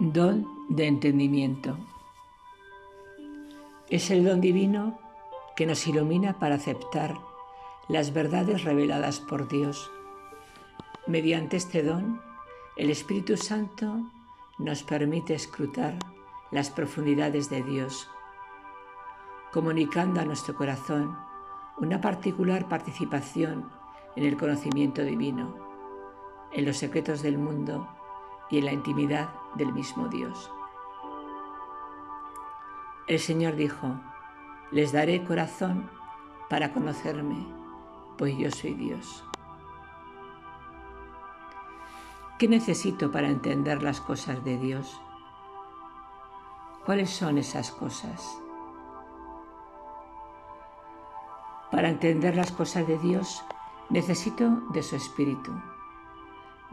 Don de entendimiento. Es el don divino que nos ilumina para aceptar las verdades reveladas por Dios. Mediante este don, el Espíritu Santo nos permite escrutar las profundidades de Dios, comunicando a nuestro corazón una particular participación en el conocimiento divino, en los secretos del mundo y en la intimidad del mismo Dios. El Señor dijo, les daré corazón para conocerme, pues yo soy Dios. ¿Qué necesito para entender las cosas de Dios? ¿Cuáles son esas cosas? Para entender las cosas de Dios necesito de su Espíritu.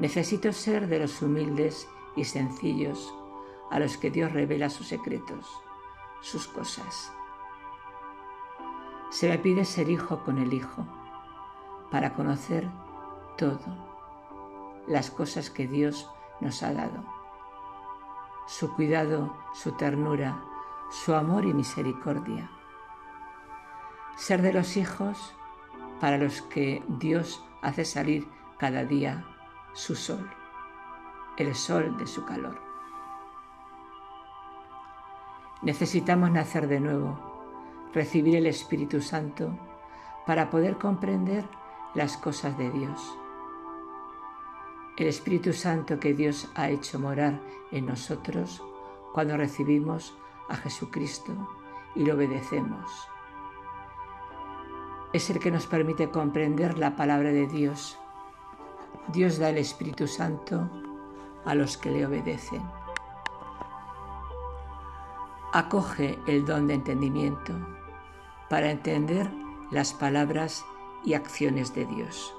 Necesito ser de los humildes y sencillos a los que Dios revela sus secretos, sus cosas. Se me pide ser hijo con el Hijo para conocer todo, las cosas que Dios nos ha dado, su cuidado, su ternura, su amor y misericordia. Ser de los hijos para los que Dios hace salir cada día su sol el sol de su calor. Necesitamos nacer de nuevo, recibir el Espíritu Santo para poder comprender las cosas de Dios. El Espíritu Santo que Dios ha hecho morar en nosotros cuando recibimos a Jesucristo y lo obedecemos. Es el que nos permite comprender la palabra de Dios. Dios da el Espíritu Santo a los que le obedecen. Acoge el don de entendimiento para entender las palabras y acciones de Dios.